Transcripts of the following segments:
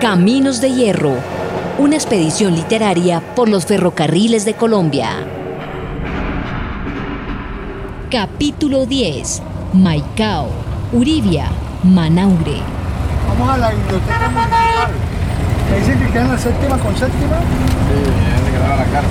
Caminos de Hierro, una expedición literaria por los ferrocarriles de Colombia. Capítulo 10. Maicao, Uribia, Manaure. Vamos a la biblioteca municipal. Me dicen que queda en la séptima con séptima. Sí, ya se quedaba la carta.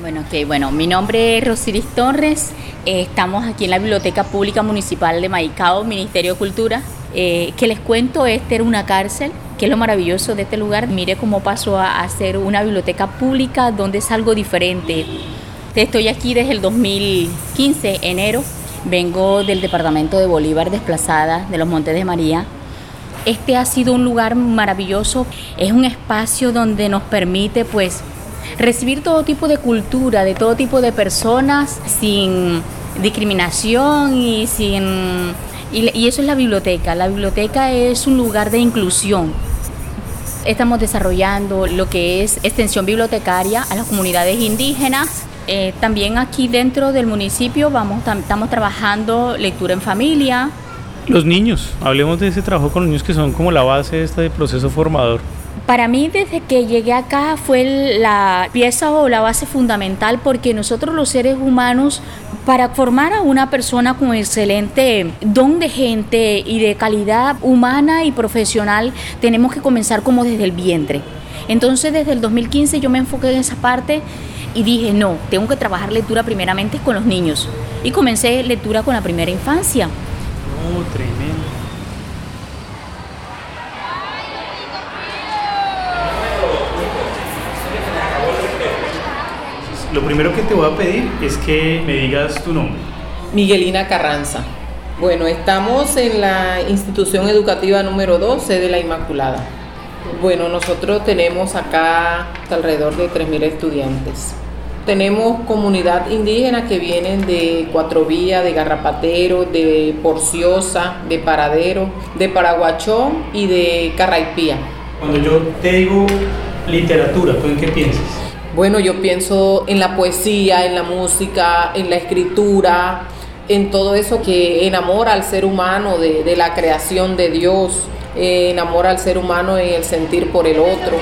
Bueno, ok, bueno, mi nombre es Rosiris Torres. eh, estamos aquí en la Biblioteca Pública Municipal de Maicao, Ministerio de Cultura. Eh, que les cuento, esta era una cárcel, que es lo maravilloso de este lugar. Mire cómo pasó a, a ser una biblioteca pública donde es algo diferente. Estoy aquí desde el 2015, enero. Vengo del departamento de Bolívar, desplazada de los Montes de María. Este ha sido un lugar maravilloso. Es un espacio donde nos permite, pues, recibir todo tipo de cultura, de todo tipo de personas, sin discriminación y sin... Y, eso es la biblioteca. La biblioteca es un lugar de inclusión. Estamos desarrollando lo que es extensión bibliotecaria a las comunidades indígenas. Eh, también aquí dentro del municipio vamos, tam- estamos trabajando lectura en familia, Los niños, hablemos de ese trabajo con los niños que son como la base de este proceso formador. Para mí desde que llegué acá fue la pieza o la base fundamental porque nosotros los seres humanos para formar a una persona con excelente don de gente y de calidad humana y profesional tenemos que comenzar como desde el vientre. Entonces desde el 2015 yo me enfoqué en esa parte y dije, no, tengo que trabajar lectura primeramente con los niños. Y comencé lectura con la primera infancia. Oh, tremendo. Lo primero que te voy a pedir es que me digas tu nombre. Miguelina Carranza. Bueno, estamos en la institución educativa número 12 de la Inmaculada. Bueno, nosotros tenemos acá alrededor de 3.000 estudiantes. Tenemos comunidad indígena que vienen de Cuatro Vías, de Garrapatero, de Porciosa, de Paradero, de Paraguachón y de Carraipía. Cuando yo te digo literatura, ¿tú en qué piensas? Bueno, yo pienso en la poesía, en la música, en la escritura, en todo eso que enamora al ser humano de, de la creación de Dios, eh, enamora al ser humano en el sentir por el otro.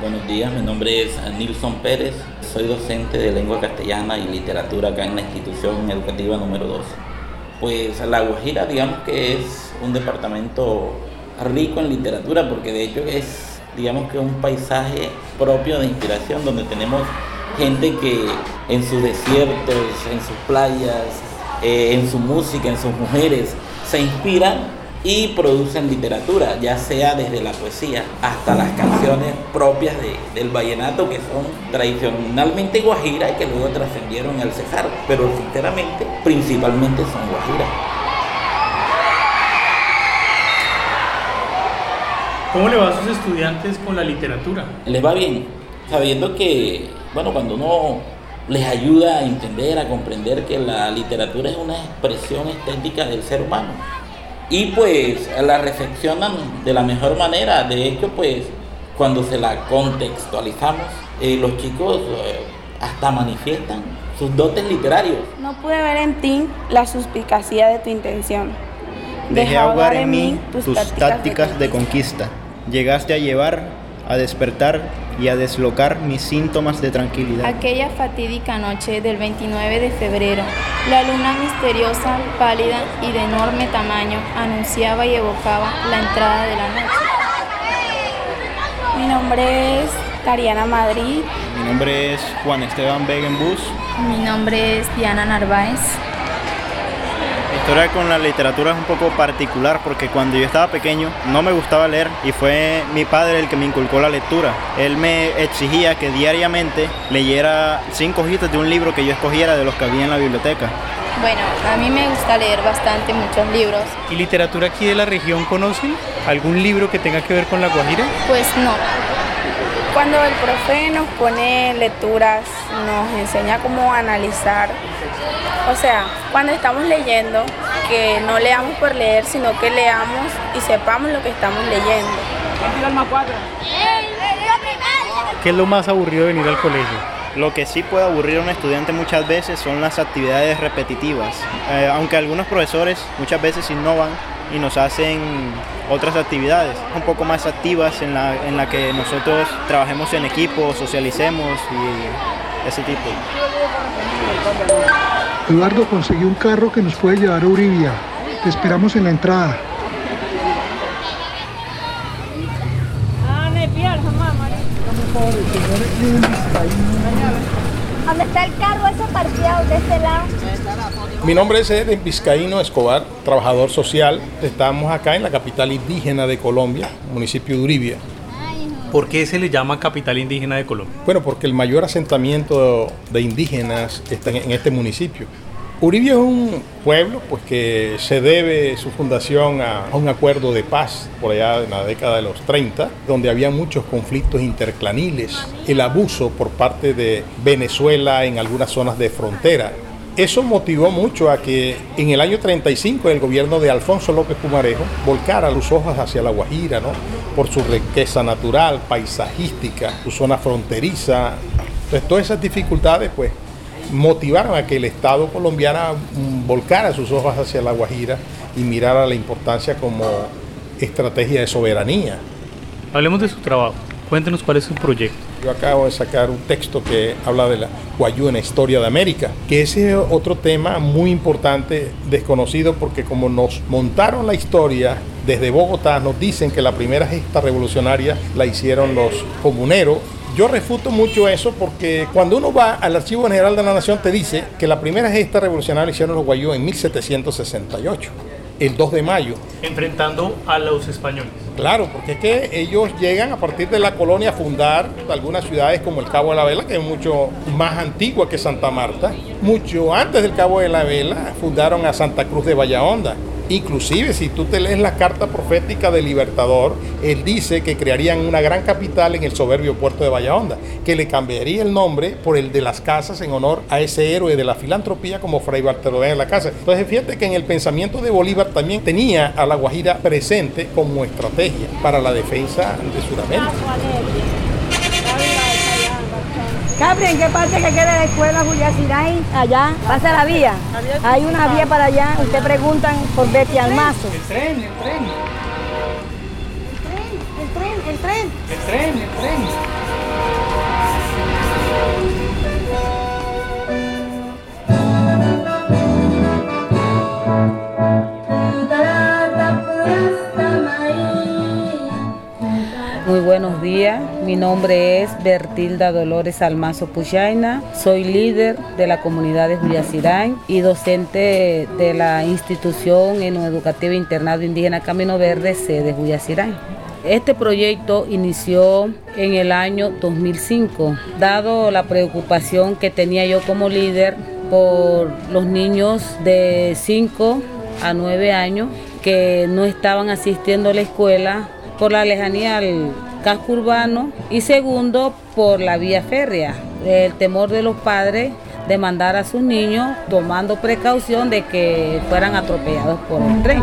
Buenos días, mi nombre es Nilson Pérez, soy docente de lengua castellana y literatura acá en la institución educativa número 12. Pues La Guajira digamos que es un departamento rico en literatura porque de hecho es digamos que un paisaje propio de inspiración donde tenemos gente que en sus desiertos, en sus playas, eh, en su música, en sus mujeres, se inspiran y producen literatura, ya sea desde la poesía hasta las canciones propias de- del vallenato que son tradicionalmente guajira y que luego trascendieron al cejar, pero sinceramente principalmente son guajiras. ¿Cómo le va a sus estudiantes con la literatura? les va bien, sabiendo que, bueno, cuando uno les ayuda a entender, a comprender que la literatura es una expresión estética del ser humano. Y pues la reflexionan de la mejor manera. De hecho, pues cuando se la contextualizamos, eh, los chicos eh, hasta manifiestan sus dotes literarios. No pude ver en ti la suspicacia de tu intención. Dejé ahogar en mí tus tácticas de conquista. Llegaste a llevar, a despertar y a deslocar mis síntomas de tranquilidad. Aquella fatídica noche del 29 de febrero, la luna misteriosa, pálida y de enorme tamaño anunciaba y evocaba la entrada de la noche. Mi nombre es Tariana Madrid. Mi nombre es Juan Esteban Begenbus. Mi nombre es Diana Narváez. Historia con la literatura es un poco particular porque cuando yo estaba pequeño no me gustaba leer y fue mi padre el que me inculcó la lectura. Él me exigía que diariamente leyera cinco hojitas de un libro que yo escogiera de los que había en la biblioteca. Bueno, a mí me gusta leer bastante muchos libros. ¿Y literatura aquí de la región conocen? ¿Algún libro que tenga que ver con la Guajira? Pues no. Cuando el profe nos pone lecturas, nos enseña cómo analizar. O sea, cuando estamos leyendo, que no leamos por leer, sino que leamos y sepamos lo que estamos leyendo. ¿Qué es lo más aburrido de venir al colegio? Lo que sí puede aburrir a un estudiante muchas veces son las actividades repetitivas, eh, aunque algunos profesores muchas veces innovan y nos hacen otras actividades un poco más activas en la, en la que nosotros trabajemos en equipo, socialicemos y ese tipo. Eduardo consiguió un carro que nos puede llevar a Uribia. Te esperamos en la entrada. ¿Dónde está el carro ese parqueado de este lado? Mi nombre es Eden Vizcaíno Escobar, trabajador social. Estamos acá en la capital indígena de Colombia, municipio de Uribia. ¿Por qué se le llama capital indígena de Colombia? Bueno, porque el mayor asentamiento de indígenas está en este municipio. Uribia es un pueblo pues, que se debe su fundación a, a, un acuerdo de paz por allá en la década de los 30, donde había muchos conflictos interclaniles, el abuso por parte de Venezuela en algunas zonas de frontera. Eso motivó mucho a que en el año 35 el gobierno de Alfonso López Pumarejo volcara los ojos hacia la Guajira, ¿no? por su riqueza natural, paisajística, su zona fronteriza. Entonces todas esas dificultades pues motivaron a que el Estado colombiano volcara sus ojos hacia la Guajira y mirara la importancia como estrategia de soberanía. Hablemos de su trabajo. Cuéntenos cuál es su proyecto. Yo acabo de sacar un texto que habla de la la historia de América, que ese es otro tema muy importante, desconocido, porque como nos montaron la historia desde Bogotá, nos dicen que la primera gesta revolucionaria la hicieron los comuneros. Yo refuto mucho eso porque cuando uno va al Archivo General de la Nación te dice que la primera gesta revolucionaria hicieron los guayú en 1768, el 2 de mayo. Enfrentando a los españoles. Claro, porque es que ellos llegan a partir de la colonia a fundar algunas ciudades como el Cabo de la Vela, que es mucho más antigua que Santa Marta. Mucho antes del Cabo de la Vela fundaron a Santa Cruz de Honda. Inclusive si tú te lees la carta profética del Libertador, él dice que crearían una gran capital en el soberbio puerto de Honda, que le cambiaría el nombre por el de las casas en honor a ese héroe de la filantropía como Fray Bartolomé de la Casa. Entonces fíjate que en el pensamiento de Bolívar también tenía a la Guajira presente como estrategia para la defensa de Sudamérica. Capri, ¿en qué parte que queda la escuela Julián Allá, pasa la vía. Hay una vía para allá, usted preguntan por Betty Almazo. El tren, el tren. El tren, el tren, el tren. El tren, el tren. Muy buenos días, mi nombre es Bertilda Dolores Almazo Puchaina, soy líder de la comunidad de Juliacirán y docente de la institución educativa internado indígena Camino Verde, sede Juliacirán. Este proyecto inició en el año 2005, dado la preocupación que tenía yo como líder por los niños de 5 a 9 años que no estaban asistiendo a la escuela por la lejanía al casco urbano y segundo por la vía férrea, el temor de los padres de mandar a sus niños tomando precaución de que fueran atropellados por el tren.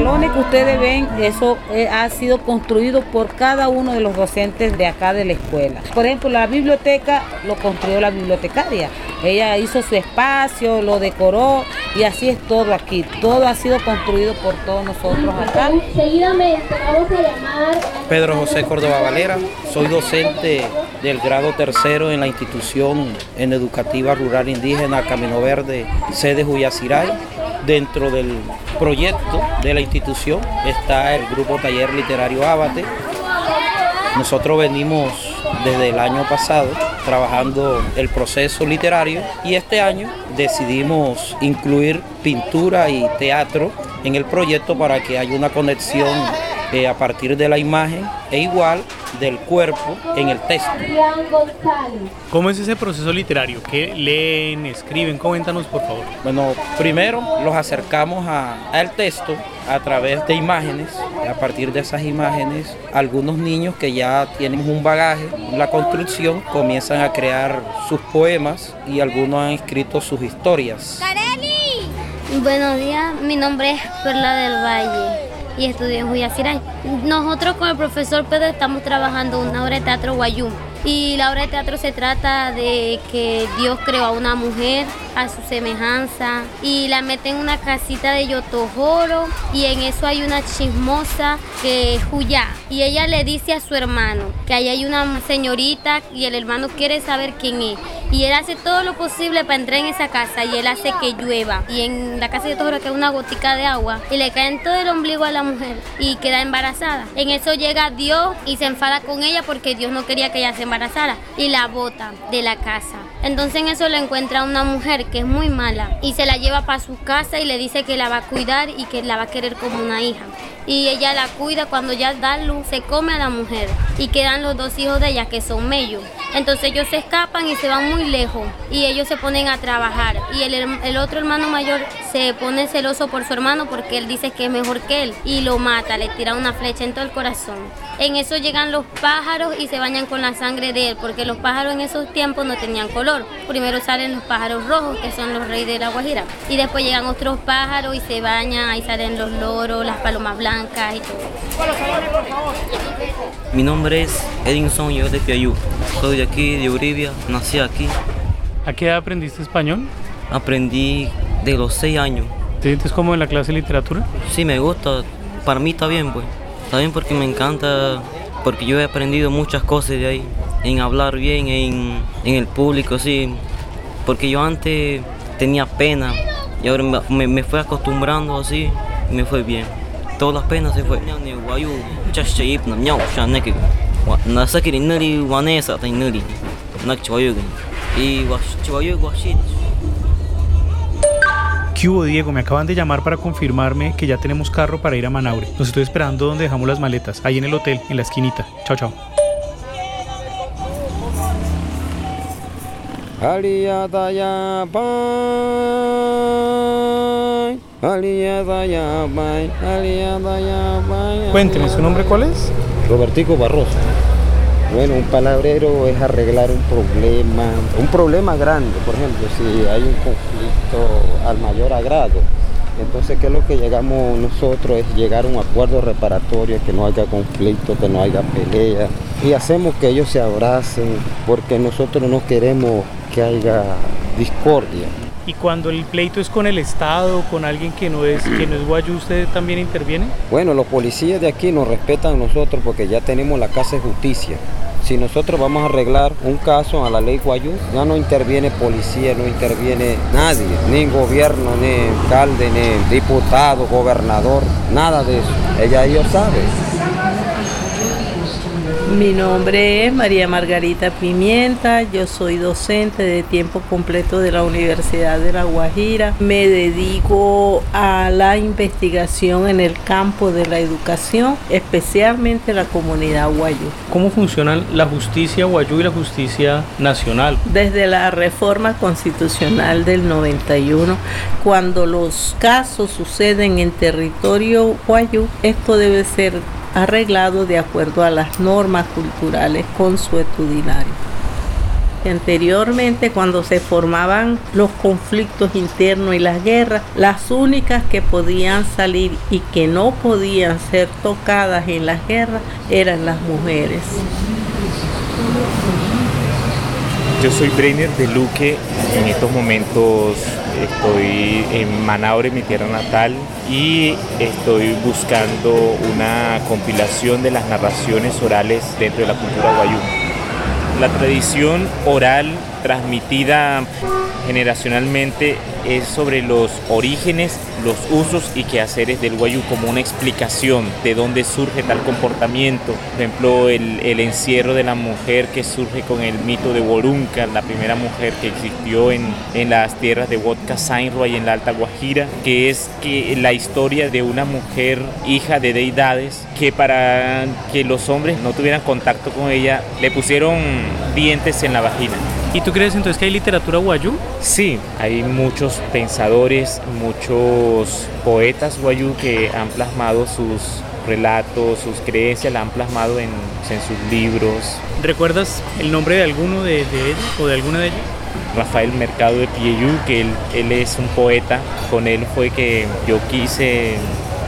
Que ustedes ven, eso eh, ha sido construido por cada uno de los docentes de acá de la escuela. Por ejemplo, la biblioteca lo construyó la bibliotecaria. Ella hizo su espacio, lo decoró y así es todo aquí. Todo ha sido construido por todos nosotros acá. Seguidamente vamos a llamar. Pedro José Córdoba Valera, soy docente del grado tercero en la institución en educativa rural indígena Camino Verde, sede Juyaciray. Dentro del proyecto de la institución está el grupo Taller Literario Abate. Nosotros venimos desde el año pasado trabajando el proceso literario y este año decidimos incluir pintura y teatro en el proyecto para que haya una conexión eh, a partir de la imagen e igual del cuerpo en el texto. ¿Cómo es ese proceso literario? ¿Qué leen, escriben? Coméntanos por favor. Bueno, primero los acercamos al texto a través de imágenes. A partir de esas imágenes, algunos niños que ya tienen un bagaje en la construcción comienzan a crear sus poemas y algunos han escrito sus historias. Buenos días, mi nombre es Perla del Valle y estudio en Juyaciray. Nosotros con el profesor Pedro estamos trabajando una obra de teatro guayú. Y la obra de teatro se trata de que Dios creó a una mujer a su semejanza y la mete en una casita de Yotojoro y en eso hay una chismosa que es Juyá y ella le dice a su hermano que ahí hay una señorita y el hermano quiere saber quién es y él hace todo lo posible para entrar en esa casa y él hace que llueva y en la casa de Yotojoro queda una gotica de agua y le cae en todo el ombligo a la mujer y queda embarazada. En eso llega Dios y se enfada con ella porque Dios no quería que ella se embarazara y la bota de la casa. Entonces en eso le encuentra una mujer que es muy mala y se la lleva para su casa y le dice que la va a cuidar y que la va a querer como una hija. Y ella la cuida cuando ya da luz, se come a la mujer y quedan los dos hijos de ella que son mellos. Entonces ellos se escapan y se van muy lejos y ellos se ponen a trabajar. Y el, el, otro hermano mayor se pone celoso por su hermano porque él dice que es mejor que él y lo mata, le tira una flecha en todo el corazón. En eso llegan los pájaros y se bañan con la sangre de él porque los pájaros en esos tiempos no tenían color. Primero salen los pájaros rojos que son los reyes de la Guajira y después llegan otros pájaros y se bañan, ahí salen los loros, las palomas blancas y todo. Mi nombre es Edinson yo de Piayú. Soy de aquí, de Uribia, nací aquí. ¿A qué edad aprendiste español? Aprendí de los seis años. ¿Te sientes como en la clase de literatura? Sí, me gusta. Para mí está bien, pues. Está bien porque me encanta, porque yo he aprendido muchas cosas de ahí. En hablar bien, en, en el público, sí. Porque yo antes tenía pena y ahora me, me fui acostumbrando así y me fue bien. Todas las penas se fue. ¿Qué hubo, Diego? Me acaban de llamar para confirmarme que ya tenemos carro para ir a Manaure. Los estoy esperando donde dejamos las maletas, ahí en el hotel, en la esquinita. Chao, chao. Cuénteme, ¿su nombre cuál es? Robertico Barroso. Bueno, un palabrero es arreglar un problema, un problema grande, por ejemplo, si hay un conflicto al mayor agrado. Entonces, ¿qué es lo que llegamos nosotros? Es llegar a un acuerdo reparatorio, que no haya conflicto, que no haya pelea. Y hacemos que ellos se abracen, porque nosotros no queremos que haya discordia. Y cuando el pleito es con el Estado, con alguien que no es que no es guayú, ¿usted también interviene? Bueno, los policías de aquí nos respetan a nosotros porque ya tenemos la Casa de Justicia. Si nosotros vamos a arreglar un caso a la ley Guayú, ya no interviene policía, no interviene nadie, ni gobierno, ni alcalde, ni diputado, gobernador, nada de eso. Ella ellos saben. Mi nombre es María Margarita Pimienta, yo soy docente de tiempo completo de la Universidad de La Guajira. Me dedico a la investigación en el campo de la educación, especialmente la comunidad guayú. ¿Cómo funcionan la justicia guayú y la justicia nacional? Desde la reforma constitucional del 91, cuando los casos suceden en territorio guayú, esto debe ser arreglado de acuerdo a las normas culturales consuetudinarias. Anteriormente, cuando se formaban los conflictos internos y las guerras, las únicas que podían salir y que no podían ser tocadas en las guerras eran las mujeres. Yo soy Breiner de Luque, en estos momentos estoy en Manaure, mi tierra natal, y estoy buscando una compilación de las narraciones orales dentro de la cultura guayú. La tradición oral transmitida generacionalmente es sobre los orígenes, los usos y quehaceres del guayú como una explicación de dónde surge tal comportamiento. Por ejemplo, el, encierro de la mujer que surge con el mito de Worunca, la primera mujer que existió en, en las tierras de Huotca y en la Alta Guajira, que es que la historia de una mujer hija de deidades que para que los hombres no tuvieran contacto con ella le pusieron dientes en la vagina. ¿Y tú crees entonces que hay literatura guayú? Sí, hay muchos pensadores, muchos poetas guayú que han plasmado sus relatos, sus creencias, la han plasmado en, sus libros. ¿Recuerdas el nombre de alguno de, ellos o de alguna de ellas? Rafael Mercado de Pieyú, que él, él, es un poeta, con él fue que yo quise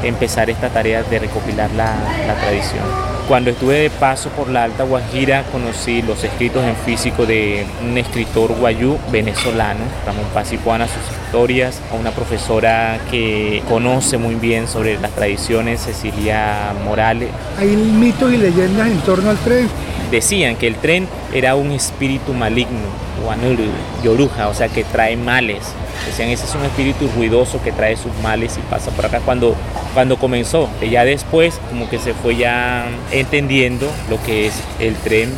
empezar esta tarea de recopilar la, la tradición. Cuando estuve de paso por la Alta Guajira conocí los escritos en físico de un escritor guayú venezolano, Ramón Paz Ipuana, sus historias, a una profesora que conoce muy bien sobre las tradiciones, Cecilia Morales. Hay mitos y leyendas en torno al tren. Decían que el tren era un espíritu maligno, Wanuru, Yoruja, o sea que trae males. Decían, ese es un espíritu ruidoso que trae sus males y pasa por acá. Cuando, cuando comenzó, ya después como que se fue ya entendiendo lo que es el tren.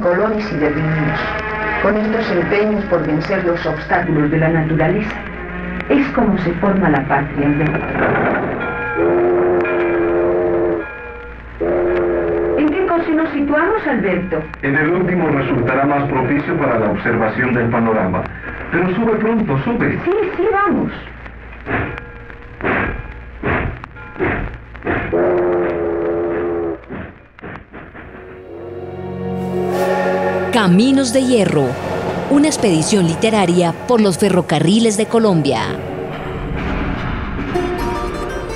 Colores y de ritmos, con estos empeños por vencer los obstáculos de la naturaleza, es como se forma la patria ¿En qué coche nos situamos, Alberto? En el último resultará más propicio para la observación del panorama. Pero sube pronto, sube. Sí, sí, vamos. Caminos de Hierro, una expedición literaria por los ferrocarriles de Colombia.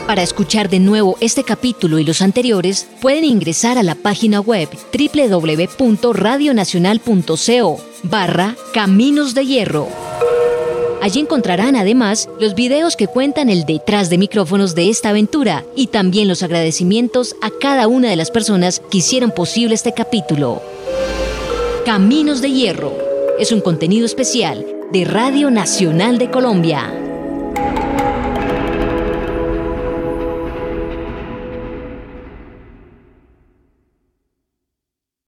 Para escuchar de nuevo este capítulo y los anteriores, pueden ingresar a la página web www.radionacional.co barra Caminos de Hierro. Allí encontrarán además los videos que cuentan el detrás de micrófonos de esta aventura y también los agradecimientos a cada una de las personas que hicieron posible este capítulo. Caminos de Hierro es un contenido especial de Radio Nacional de Colombia.